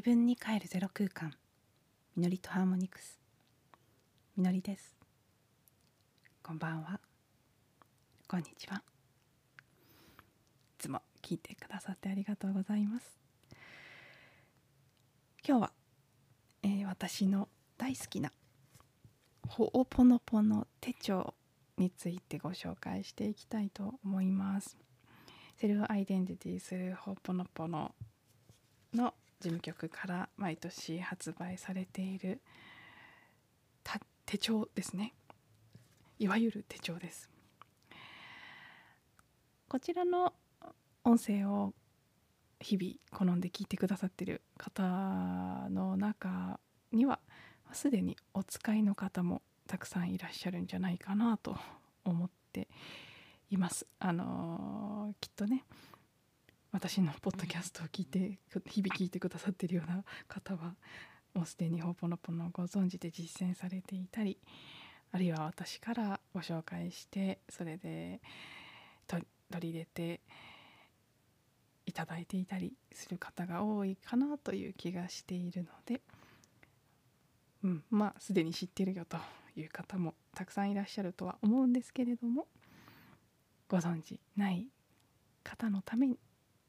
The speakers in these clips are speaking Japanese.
自分に帰るゼロ空間。みのりとハーモニクス。みのりです。こんばんは。こんにちは。いつも聞いてくださってありがとうございます。今日は、えー、私の大好きなほおぽのぽの手帳についてご紹介していきたいと思います。セルフアイデンティティするほおぽのぽのの事務局から毎年発売されている手帳ですね。いわゆる手帳です。こちらの音声を日々好んで聞いてくださってる方の中にはすでにお使いの方もたくさんいらっしゃるんじゃないかなと思っています。あのー、きっとね私のポッドキャストを聞いて日々聞いてくださってるような方はもうすでにほぽのぽのご存知で実践されていたりあるいは私からご紹介してそれで取り入れていただいていたりする方が多いかなという気がしているので、うん、まあすでに知ってるよという方もたくさんいらっしゃるとは思うんですけれどもご存知ない方のために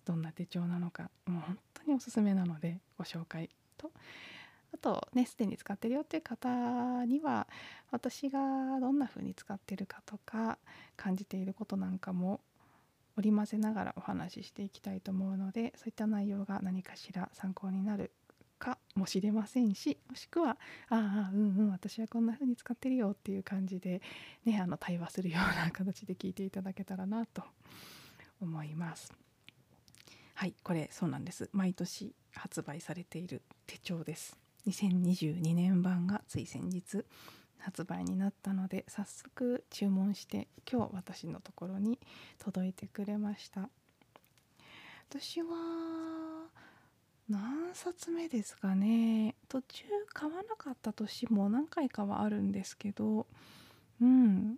どんな手帳なのかもう本当におすすめなのでご紹介とあとねすでに使ってるよっていう方には私がどんな風に使ってるかとか感じていることなんかも織り交ぜながらお話ししていきたいと思うのでそういった内容が何かしら参考になるかもしれませんしもしくは「ああうんうん私はこんな風に使ってるよ」っていう感じでねあの対話するような形で聞いていただけたらなと思います。はいこれそうなんです。毎年発売されている手帳です。2022年版がつい先日発売になったので早速注文して今日私のところに届いてくれました。私は何冊目ですかね。途中買わなかった年も何回かはあるんですけどうん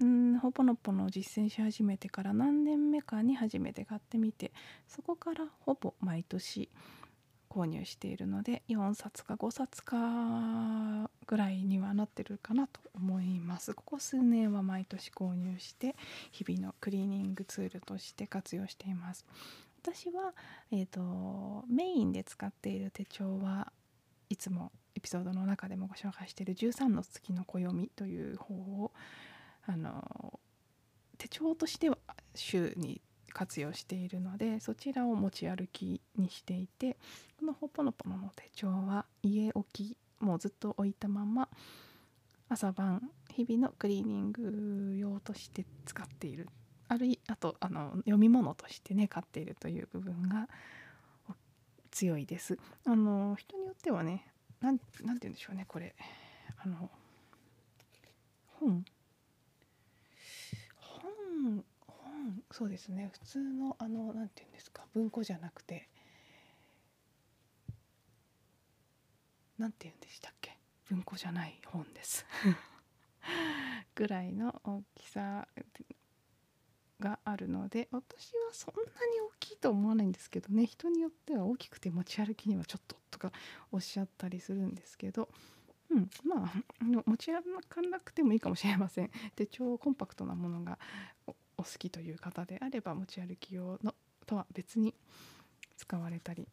うんほぼのぽの実践し始めてから何年目かに初めて買ってみてそこからほぼ毎年購入しているので4冊か5冊かぐらいにはなってるかなと思います。ここ数年は毎年購入して日々のクリーニングツールとして活用しています。私は、えーと、メインで使っている手帳はいつもエピソードの中でもご紹介している13の月の暦という方をあの手帳としては週に活用しているのでそちらを持ち歩きにしていてこのほぽのぽのの手帳は家置きもうずっと置いたまま朝晩日々のクリーニング用として使っている。あるいあとあの読み物としてね買っているという部分が強いです。あの人によってはね何て言うんでしょうねこれ。あの本本本そうですね。普通のあの何て言うんですか。文庫じゃなくて。何て言うんでしたっけ。文庫じゃない本です。ぐらいの大きさがあるので私はそんなに大きいと思わないんですけどね。人によっては大きくて持ち歩きにはちょっととかおっしゃったりするんですけど。うん、まあ持ち歩かなくてもいいかもしれません。で超コンパクトなものがお好きという方であれば持ち歩き用のとは別に使われたり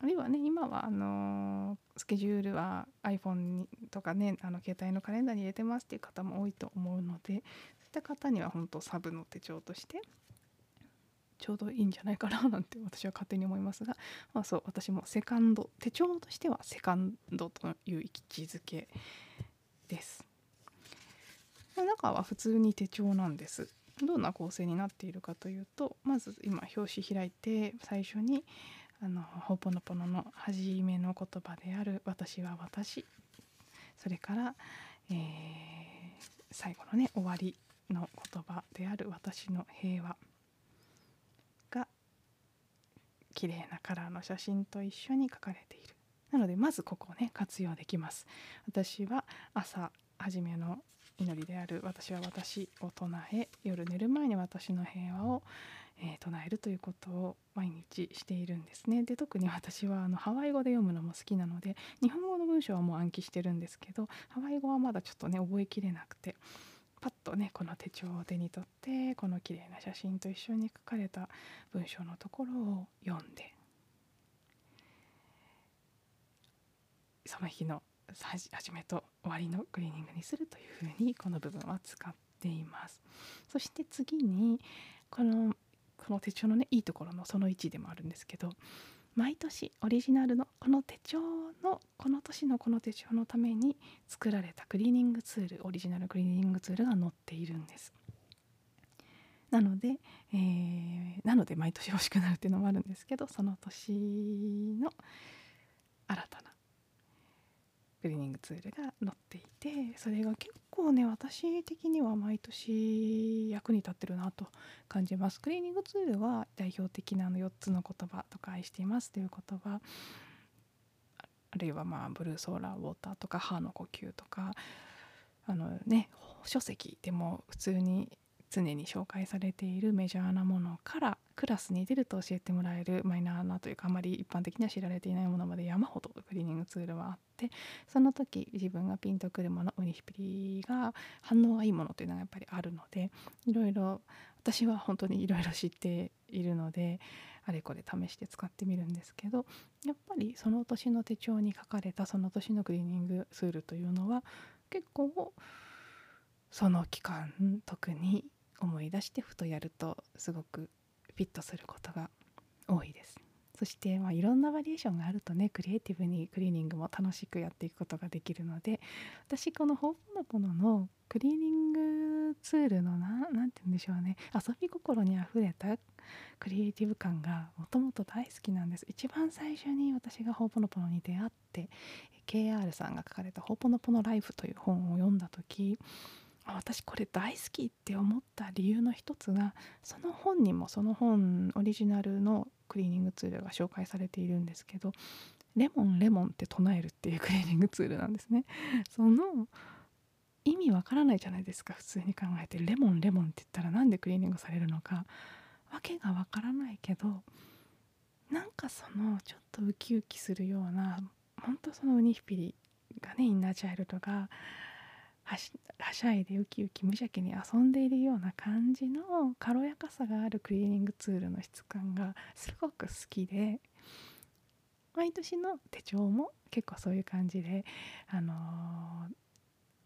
あるいはね今はあのスケジュールは iPhone とかねあの携帯のカレンダーに入れてますっていう方も多いと思うのでそういった方には本当サブの手帳としてちょうどいいんじゃないかななんて私は勝手に思いますが、まあ、そう私もセカンド手帳としてはセカンドという位置づけです。中は普通に手帳なんです。どんな構成になっているかというとまず今表紙開いて最初にあのほぽのぽのの初めの言葉である「私は私」それから、えー、最後のね終わりの言葉である「私の平和」綺麗なカラーの写真と一緒に書かれている。なのでまずここをね活用できます。私は朝初めの祈りである「私は私」を唱え夜寝る前に私の平和を、えー、唱えるということを毎日しているんですね。で特に私はあのハワイ語で読むのも好きなので日本語の文章はもう暗記してるんですけどハワイ語はまだちょっとね覚えきれなくて。とねこの手帳を手に取ってこの綺麗な写真と一緒に書かれた文章のところを読んでその日の始めと終わりのクリーニングにするというふうにこの部分は使っています。そして次にこのこの手帳のねいいところのその1でもあるんですけど毎年オリジナルのこの手帳のこの年のこの手帳のために作られたクリーニングツールオリジナルクリーニングツールが載っているんです。なので、えー、なので毎年欲しくなるっていうのもあるんですけどその年の新たなクリーニングツールが載っていてそれが結構ね私的には毎年役に立ってるなと感じます。クリーニングツールは代表的なあの4つの言葉とか愛していますという言葉。あるいはまあブルーソーラーウォーターとか歯の呼吸とか。あのね書籍でも普通に常に紹介されているメジャーなものからクラスに出ると教えてもらえるマイナーなというかあまり一般的には知られていないものまで山ほどクリーニングツールはあってその時自分がピンとくるものウニヒピリが反応がいいものというのがやっぱりあるのでいろいろ私は本当にいろいろ知っているのであれこれ試して使ってみるんですけどやっぱりその年の手帳に書かれたその年のクリーニングツールというのは結構その期間特にい出してふとやるとすごくフィットすることが多いです。そして、まあ、いろんなバリエーションがあるとねクリエイティブにクリーニングも楽しくやっていくことができるので私このホーポノポノのクリーニングツールの何て言うんでしょうね遊び心にあふれたクリエイティブ感がもともと大好きなんです。一番最初に私がホーポノポノに出会って KR さんが書かれた「ホーポノポノライフ」という本を読んだ時私これ大好きって思った理由の一つがその本にもその本オリジナルのクリーニングツールが紹介されているんですけどレモンレモンって唱えるっていうクリーニングツールなんですね。その意味わからないじゃないですか普通に考えて。レモンレモンって言ったら何でクリーニングされるのか。わけがわからないけどなんかそのちょっとウキウキするような本当そのウニヒピリがねインナーチャイルドがはしゃいでウキウキ無邪気に遊んでいるような感じの軽やかさがあるクリーニングツールの質感がすごく好きで毎年の手帳も結構そういう感じで、あの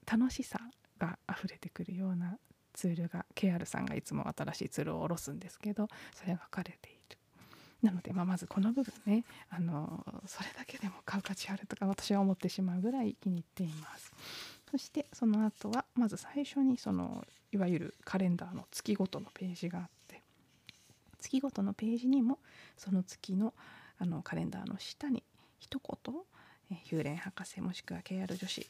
ー、楽しさが溢れてくるようなツールが KR さんがいつも新しいツールを下ろすんですけどそれが書かれている。なので、まあ、まずこの部分ね、あのー、それだけでも買う価値あるとか私は思ってしまうぐらい気に入っています。そしてその後はまず最初にそのいわゆるカレンダーの月ごとのページがあって月ごとのページにもその月のあのカレンダーの下に一言えヒューレン博士もしくは KR 女子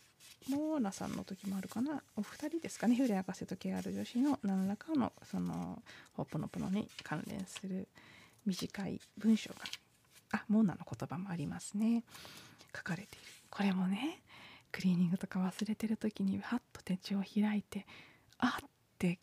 モーナさんの時もあるかなお二人ですかねヒューレン博士と KR 女子の何らかのそのホッポノポノに関連する短い文章があモーナの言葉もありますね。書かれている。これもねクリーニングとか忘れてる時にハッと手帳を開いてあって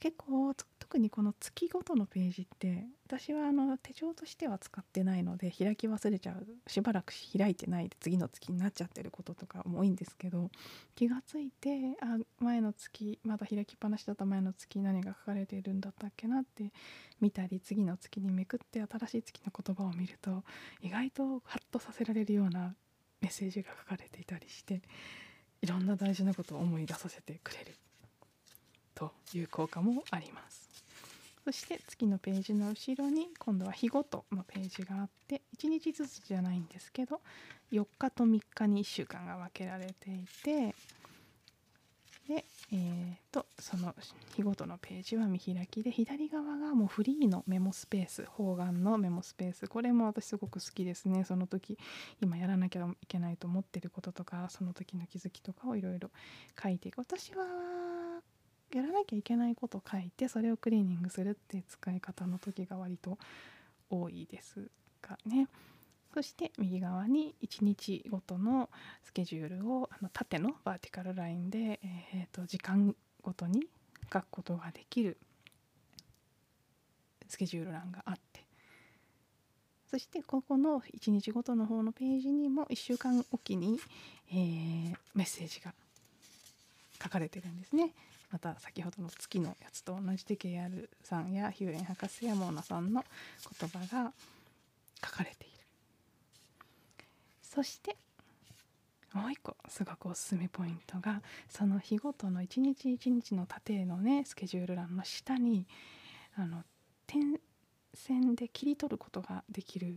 結構特にこの月ごとのページって私はあの手帳としては使ってないので開き忘れちゃう。しばらく開いてないで次の月になっちゃってることとかも多いんですけど気がついてあ前の月まだ開きっぱなしだった前の月何が書かれているんだったっけなって見たり次の月にめくって新しい月の言葉を見ると意外とハッとさせられるようなメッセージが書かれていたりしていろんな大事なことを思い出させてくれるという効果もあります。そして次のページの後ろに今度は日ごとのページがあって1日ずつじゃないんですけど4日と3日に1週間が分けられていてで、えーと、その日ごとのページは見開きで左側がもうフリーのメモスペース方眼のメモスペース。これも私すごく好きですね。その時今やらなきゃいけないと思ってることとかその時の気づきとかをいろいろ書いていく。私はやらなきゃいけないこと書いてそれをクリーニングするって使い方の時が割と多いですがね。そして右側に1日ごとのスケジュールをあの縦のバーティカルラインで、えーと、時間ごとに書くことができるスケジュール欄があってそしてここの1日ごとの方のページにも1週間おきに、えー、メッセージが書かれてるんですね。また先ほどの月のやつと同じで KR さんやヒューレン博士やモーナさんの言葉が書かれている。そしてもう一個すごくおすすめポイントがその日ごとの一日一日の縦のねスケジュール欄の下にあの点線で切り取ることができる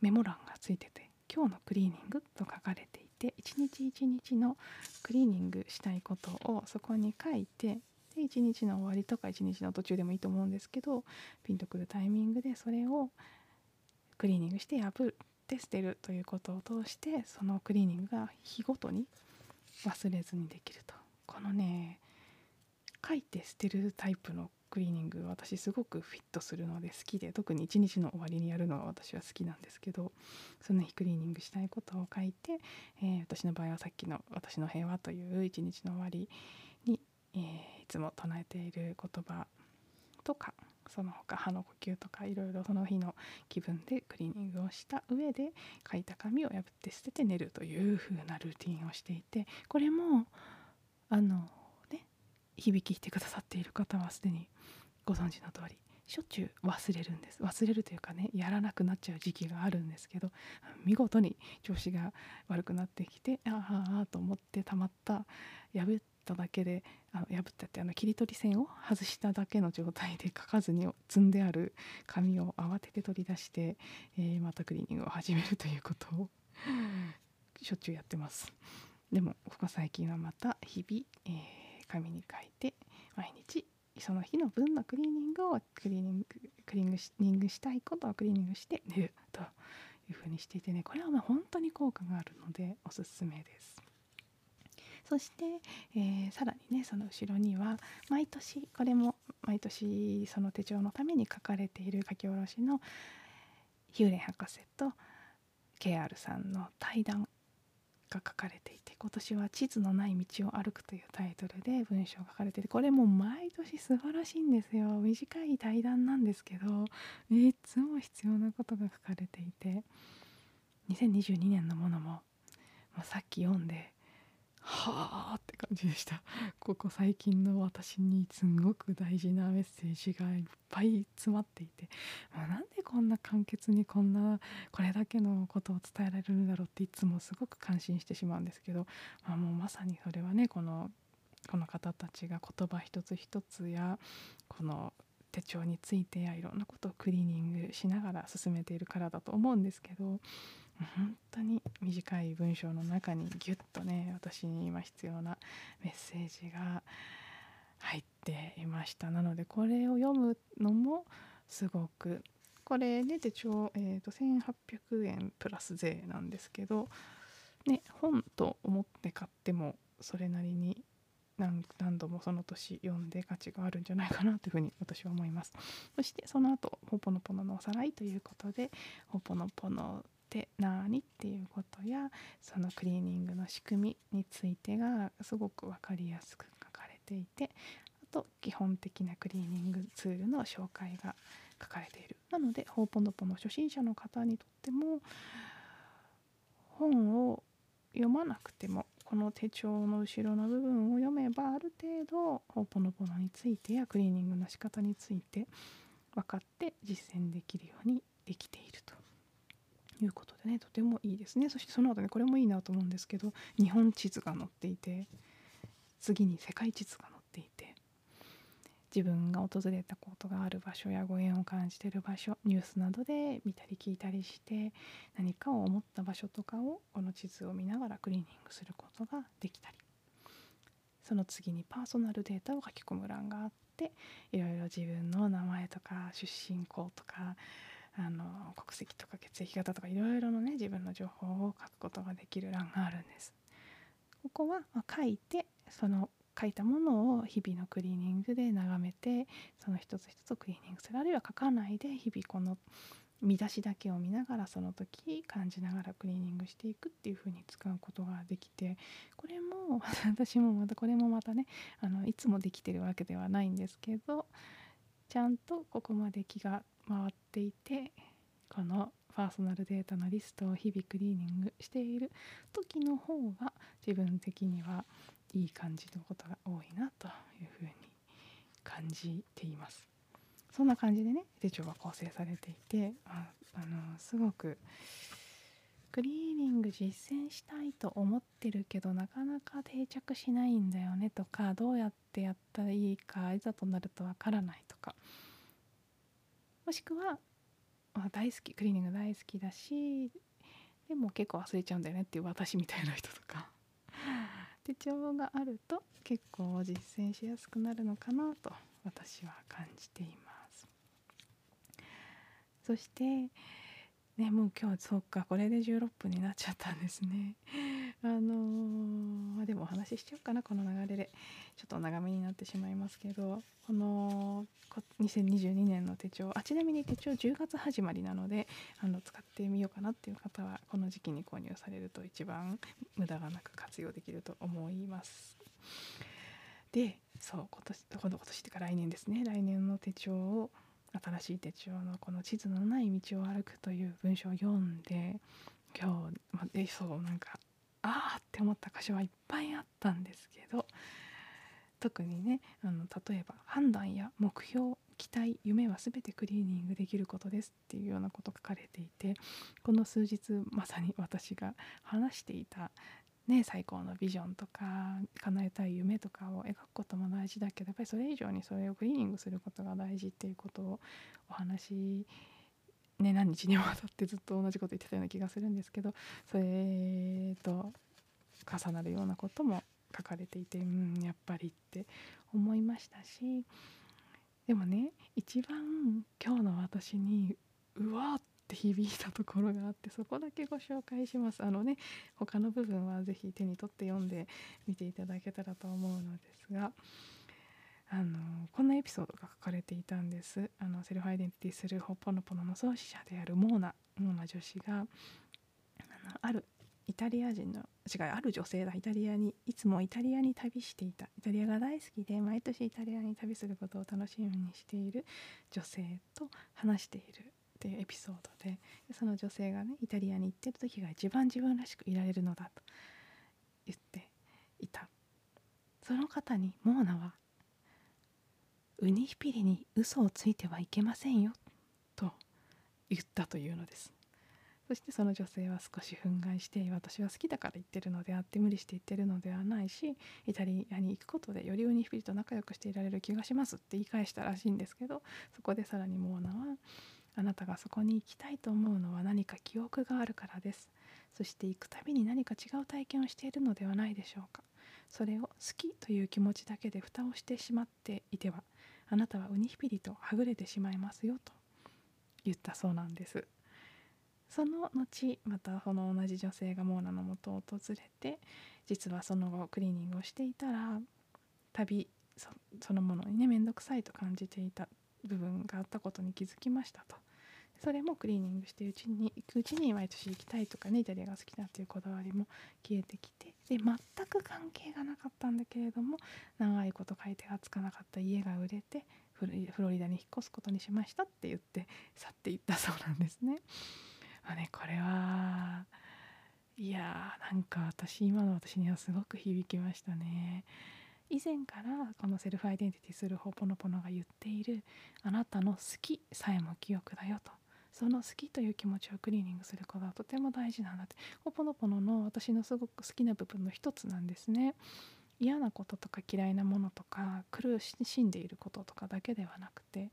メモ欄がついてて今日のクリーニングと書かれていて一日一日のクリーニングしたいことをそこに書いてで一日の終わりとか一日の途中でもいいと思うんですけどピンとくるタイミングでそれをクリーニングして破って捨てるということを通してそのクリーニングが日ごとに忘れずにできると。このね書いて捨てるタイプのクリーニング私すごくフィットするので好きで特に一日の終わりにやるのが私は好きなんですけどその日クリーニングしたいことを書いて、えー、私の場合はさっきの「私の平和」という一日の終わりに、えー、いつも唱えている言葉とかその他歯の呼吸とかいろいろその日の気分でクリーニングをした上で書いた紙を破って捨てて寝るという風なルーティンをしていてこれもあのね響きしてくださっている方はすでにご存知の通りしょっちゅう忘れるんです。忘れるというかねやらなくなっちゃう時期があるんですけど見事に調子が悪くなってきてああああと思ってたまった破っただけであの破ったってあの切り取り線を外しただけの状態で書かずに積んである紙を慌てて取り出して、えー、またクリーニングを始めるということを しょっちゅうやってます。でもここ最近はまた日々、えー紙に書いて毎日その日の分のクリーニングをクリーニングクリーニングしたいことをクリーニングして寝るというふうにしていてねこれはま本当に効果があるのでおすすめです。そして、えー、さらにねその後ろには毎年これも毎年その手帳のために書かれている書き下ろしのヒューレン博士と KR さんの対談が書かれていて今年は「地図のない道を歩く」というタイトルで文章が書かれててこれも毎年素晴らしいんですよ。短い対談なんですけどいつも必要なことが書かれていて2022年のものももうさっき読んではあって感じでした。ここ最近の私にすごく大事なメッセージがいっぱい詰まっていて。もうなんでこんな簡潔にこんなこれだけのことを伝えられるんだろうっていつもすごく感心してしまうんですけど、まあ、もうまさにそれはねこのこの方たちが言葉一つ一つやこの手帳についてやいろんなことをクリーニングしながら進めているからだと思うんですけど。本当に短い文章の中にギュッとね私に今必要なメッセージが入っていました。なのでこれを読むのもすごくこれね手帳、えーと、1800円プラス税なんですけど、ね、本と思って買ってもそれなりに何何度もその年読んで価値があるんじゃないかなというふうに私は思います。そしてその後ほぽのぽののおさらいということでほぽのぽのって何っていうことやそのクリーニングの仕組みについてがすごく分かりやすく書かれていてあと基本的なクリーニングツールの紹介が書かれている。なのでホーポノポの初心者の方にとっても本を読まなくてもこの手帳の後ろの部分を読めばある程度ホーポノポノについてやクリーニングの仕方について分かって実践できるようにできていると。いうことでねとてもいいですね。そしてその後ねこれもいいなと思うんですけど日本地図が載っていて次に世界地図が載っていて自分が訪れたことがある場所やご縁を感じてる場所ニュースなどで見たり聞いたりして何かを思った場所とかをこの地図を見ながらクリーニングすることができたりその次にパーソナルデータを書き込む欄があっていろいろ自分の名前とか出身校とかあの国籍とか血液型とかいろいろなね自分の情報を書くことができる欄があるんです。ここは、ま書いてその書いたものを日々のクリーニングで眺めてその一つ一つクリーニングするあるいは書かないで日々この見出しだけを見ながらその時感じながらクリーニングしていくっていう風に使うことができてこれも 私もまたこれもまたねあのいつもできてるわけではないんですけどちゃんとここまで気が回っていてこのパーソナルデータのリストを日々クリーニングしている時の方が自分的にはいい感じのことが多いなというふうに感じています。そんな感じでね手帳が構成されていてああのすごくクリーニング実践したいと思ってるけどなかなか定着しないんだよねとかどうやってやったらいいかいざとなるとわからないとかもしくは、大好きクリーニング大好きだしでも結構忘れちゃうんだよねっていう私みたいな人とか。手帳があると結構実践しやすくなるのかなと私は感じています。そしてねもう今日そうかこれで16分になっちゃったんですね。あのー、でもお話ししちゃおうかなこの流れで。ちょっと長めになってしまいますけどこの2022年の手帳。あちなみに手帳10月始まりなのであの使ってみようかなっていう方はこの時期に購入されると一番無駄がなく活用できると思います。でそう今年今度今年っていうか来年ですね。来年の手帳を新しい手帳のこの地図のない道を歩くという文章を読んで今日、まあ、そうなんかああって思った箇所はいっぱいあったんですけど特にねあの例えば判断や目標期待夢は全てクリーニングできることですっていうようなこと書かれていてこの数日まさに私が話していたね、最高のビジョンとか叶えたい夢とかを描くことも大事だけどやっぱりそれ以上にそれをクリーニングすることが大事っていうことをお話ね何日にわたってずっと同じこと言ってたような気がするんですけどそれと重なるようなことも書かれていてうんやっぱりって思いましたしでもね一番今日の私にうわーってって響いたところがあってそこだけご紹介します。あのね他の部分は是非手に取って読んでみていただけたらと思うのですがあのこんなエピソードが書かれていたんです。あのセルフアイデンティティするホッポノポノの創始者であるモーナモーナ女子があのあるイタリア人の違うある女性だ。イタリアにいつもイタリアに旅していた。イタリアが大好きで毎年イタリアに旅することを楽しみにしている女性と話しているっていうエピソードでその女性がねイタリアに行ってる時が一番自分らしくいられるのだと言っていた。その方にモーナは「ウニヒピリに嘘をついてはいけませんよ」と言ったというのです。そしてその女性は少し憤慨して私は好きだから言ってるのであって無理して言ってるのではないしイタリアに行くことでよりウニヒピリと仲良くしていられる気がしますって言い返したらしいんですけどそこでさらにモーナはあなたがそこに行きたいと思うのは何か記憶があるからです。そして行くたびに何か違う体験をしているのではないでしょうか。それを好きという気持ちだけで蓋をしてしまっていてはあなたはウニヒピリとはぐれてしまいますよと。言ったそうなんです。その後またその同じ女性がモーナのもとを訪れて実はその後クリーニングをしていたら旅そのものにね面倒くさいと感じていた。部分があったことに気づきましたとそれもクリーニングしてうちに行くうちに毎年行きたいとかねイタリアが好きだっていうこだわりも消えてきてで全く関係がなかったんだけれども長いこと買い手がつかなかった家が売れてフロリダに引っ越すことにしましたって言って去っていったそうなんですね。まあねこれはいやーなんか私今の私にはすごく響きましたね。以前からこのセルフアイデンティティするホポノポノが言っているあなたの好きさえも記憶だよと。その好きという気持ちをクリーニングすることはとても大事なんだって。ホポノポノの私のすごく好きな部分の一つなんですね。嫌なこととか嫌いなものとか苦しんでいることとかだけではなくて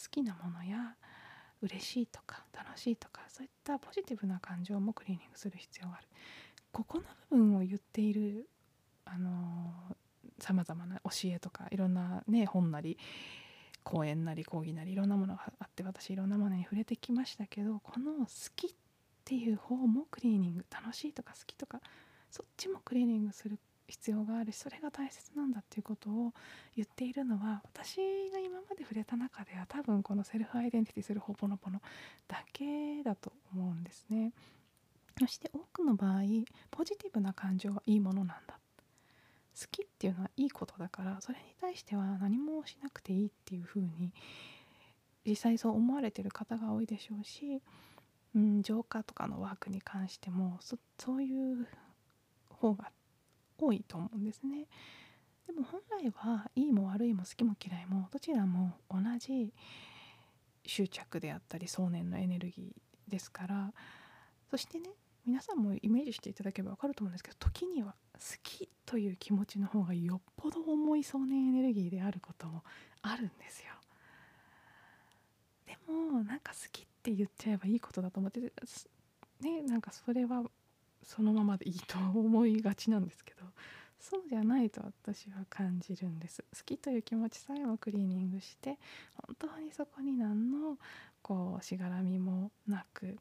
好きなものや嬉しいとか楽しいとかそういったポジティブな感情もクリーニングする必要がある。ここの部分を言っているあのさまざまな教えとかいろんなね本なり講演なり講義なりいろんなものがあって私いろんなものに触れてきましたけどこの好きっていう方もクリーニング楽しいとか好きとかそっちもクリーニングする必要があるしそれが大切なんだっていうことを言っているのは私が今まで触れた中では多分このセルフアイデンティティするほぼのポのだけだと思うんですね。そして多くの場合ポジティブな感情はいいものなんだ好きっていうのはいいことだからそれに対しては何もしなくていいっていう風に実際そう思われてる方が多いでしょうし、うん、浄化とかのワークに関してもそういう方が多いと思うんですね。でも本来はいいも悪いも好きも嫌いもどちらも同じ執着であったり想念のエネルギーですからそしてね皆さんもイメージしていただければ分かると思うんですけど時には好きという気持ちの方がよっぽど重い想念エネルギーであることもあるんですよ。でもなんか好きって言っちゃえばいいことだと思ってねなんかそれはそのままでいいと思いがちなんですけどそうじゃないと私は感じるんです好きという気持ちさえもクリーニングして本当にそこに何のこうしがらみもなく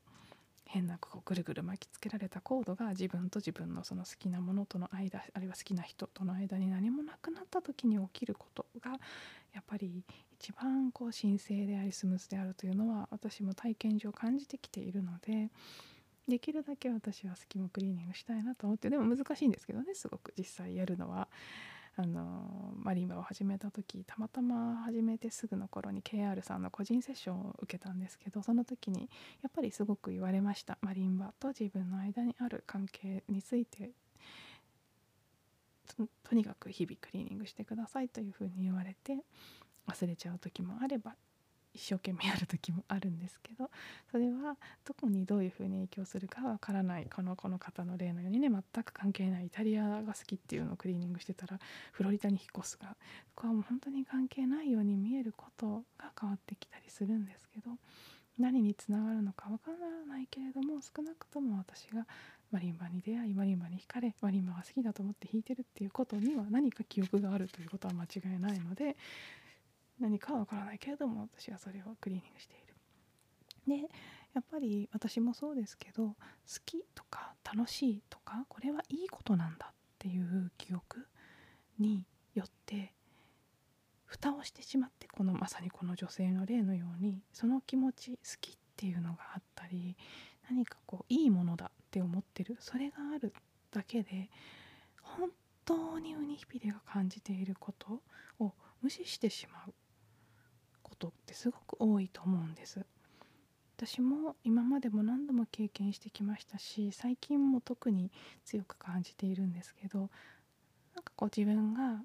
変なこうぐるぐる巻きつけられたコードが自分と自分のその好きなものとの間あるいは好きな人との間に何もなくなった時に起きることがやっぱり一番こう神聖でありスムースであるというのは私も体験上感じてきているのでできるだけ私は隙間クリーニングしたいなと思ってでも難しいんですけどねすごく実際やるのは。あのマリンバを始めた時たまたま始めてすぐの頃に KR さんの個人セッションを受けたんですけどその時にやっぱりすごく言われました。マリンバと自分の間にある関係についてとにかく日々クリーニングしてくださいというふうに言われて忘れちゃう時もあれば一生懸命やる時もあるんですけどそれはどこにどういうふうに影響するかわからないこのこの方の例のようにね全く関係ないイタリアが好きっていうのをクリーニングしてたらフロリダに引っ越すがそこはもう本当に関係ないように見えることが変わってきたりするんですけど何につながるのかわからないけれども少なくとも私がマリンバに出会いマリンバに惹かれマリンバが好きだと思って弾いてるっていうことには何か記憶があるということは間違いないので何かわからないけれども私はそれをクリーニングしている。でやっぱり私もそうですけど好きとか楽しいとかこれはいいことなんだっていう記憶によって蓋をしてしまってこのまさにこの女性の例のようにその気持ち好きっていうのがあったり何かこういいものだって思ってるそれがあるだけで本当にウニヒピリが感じていることを無視してしまうことってすごく多いと思うんです。私も今までも何度も経験してきましたし最近も特に強く感じているんですけどなんかこう自分が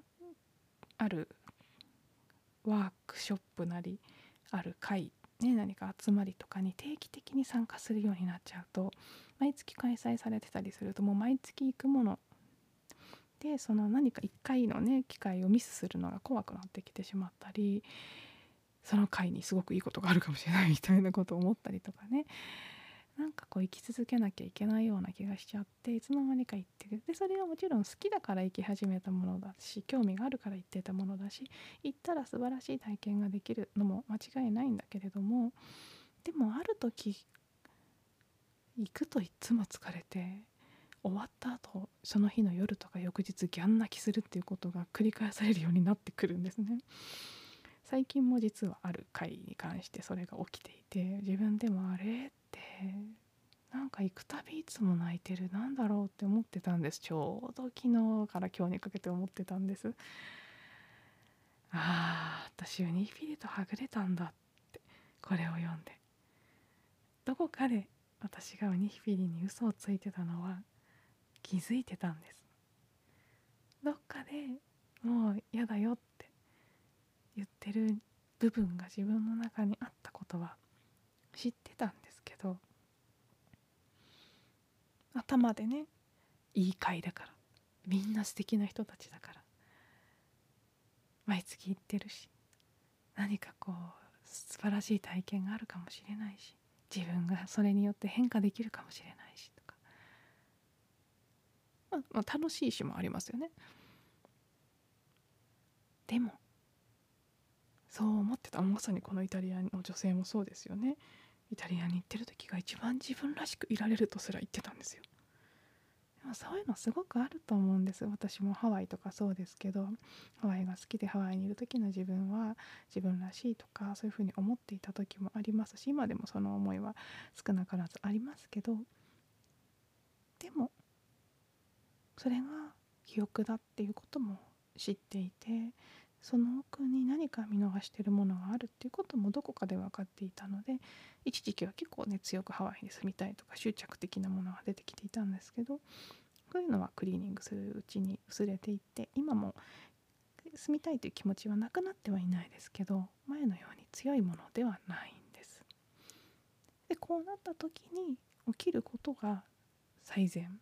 あるワークショップなりある会、ね、何か集まりとかに定期的に参加するようになっちゃうと毎月開催されてたりするともう毎月行くものでその何か1回のね機会をミスするのが怖くなってきてしまったりその回にすごくいいことがあるかもしれないみたいなことを思ったりとかねなんかこう生き続けなきゃいけないような気がしちゃっていつの間にか行ってるでそれがもちろん好きだから生き始めたものだし興味があるから行ってたものだし行ったら素晴らしい体験ができるのも間違いないんだけれどもでもある時行くといっつも疲れて終わった後その日の夜とか翌日ギャン泣きするっていうことが繰り返されるようになってくるんですね。最近も実はある回に関してそれが起きていて自分でもあれってなんか行くたびいつも泣いてるなんだろうって思ってたんです。ちょうど昨日から今日にかけて思ってたんです。ああ私ウニフィリとはぐれたんだってこれを読んで。どこかで私がウニフィリに嘘をついてたのは気づいてたんです。どっかでもう嫌だよって言ってる部分が自分の中にあったことは知ってたんですけど頭でねいい回だからみんな素敵な人たちだから毎月行ってるし何かこう素晴らしい体験があるかもしれないし自分がそれによって変化できるかもしれないしとか、まあ、まあ楽しいしもありますよね。でもそう思ってた。まさにこのイタリアの女性もそうですよね。イタリアに行ってる時が一番自分らしくいられるとすら言ってたんですよ。でもそういうのすごくあると思うんです。私もハワイとかそうですけど。ハワイが好きでハワイにいる時の自分は自分らしいとかそういうふうに思っていた時もありますし今でもその思いは少なからずありますけど。でもそれが記憶だっていうことも知っていてその奥に何か見逃してるものがあるっていうこともどこかで分かっていたので一時期は結構ね強くハワイに住みたいとか執着的なものが出てきていたんですけどそういうのはクリーニングするうちに薄れていって今も住みたいという気持ちはなくなってはいないですけど前のように強いものではないんです。でこうなった時に起きることが最善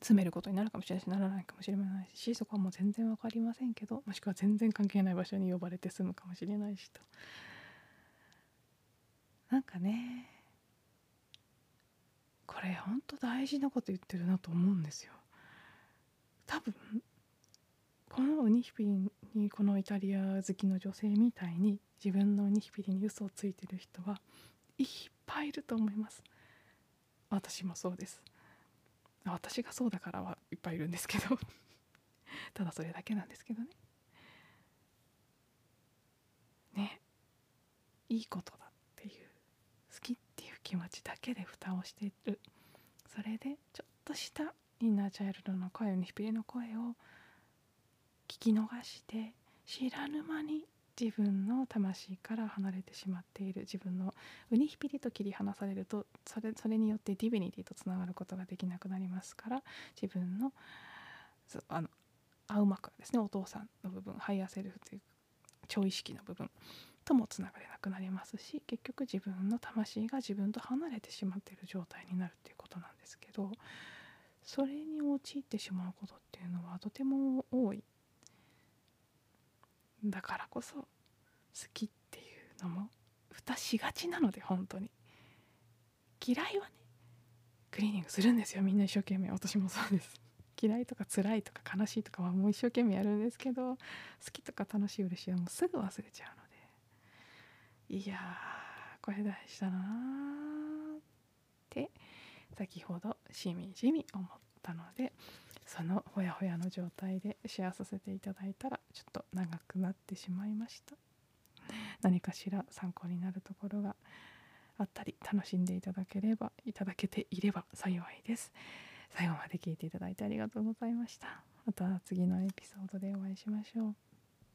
詰めることになるかもしれないしならないかもしれないしそこはもう全然分かりませんけどもしくは全然関係ない場所に呼ばれて済むかもしれないしと。なんかねこれほんと大事なこと言ってるなと思うんですよ。多分このウニヒピリにこのイタリア好きの女性みたいに自分のウニヒピリに嘘をついてる人はいっぱいいると思います。私もそうです。私がそうだからはいっぱいいるんですけど。ただそれだけなんですけどね。ね。いいことだっていう。好きっていう気持ちだけで蓋をしている。それでちょっとしたインナーチャイルドの声にヒピリの声を聞き逃して知らぬ間に自分の魂から離れてしまっている自分のウニヒピリと切り離されるとそれそれによってディビニティとつながることができなくなりますから自分のあのアウマクアですねお父さんの部分ハイヤーセルフという超意識の部分ともつながれなくなりますし結局自分の魂が自分と離れてしまっている状態になるっていうことなんですけどそれに陥ってしまうことっていうのはとても多いだからこそ好きっていうのも蓋しがちなので本当に。嫌いはねクリーニングするんですよみんな一生懸命。私もそうです。嫌いとか辛いとか悲しいとかはもう一生懸命やるんですけど好きとか楽しい嬉しいはもうすぐ忘れちゃうので。いやーこれ大事だなーって先ほどしみじみ思ったのでそのほやほやの状態でシェアさせていただいたらちょっと長くなってしまいました。何かしら参考になるところがあったり楽しんでいただければいただけていれば幸いです。最後まで聞いていただいてありがとうございました。また次のエピソードでお会いしましょう。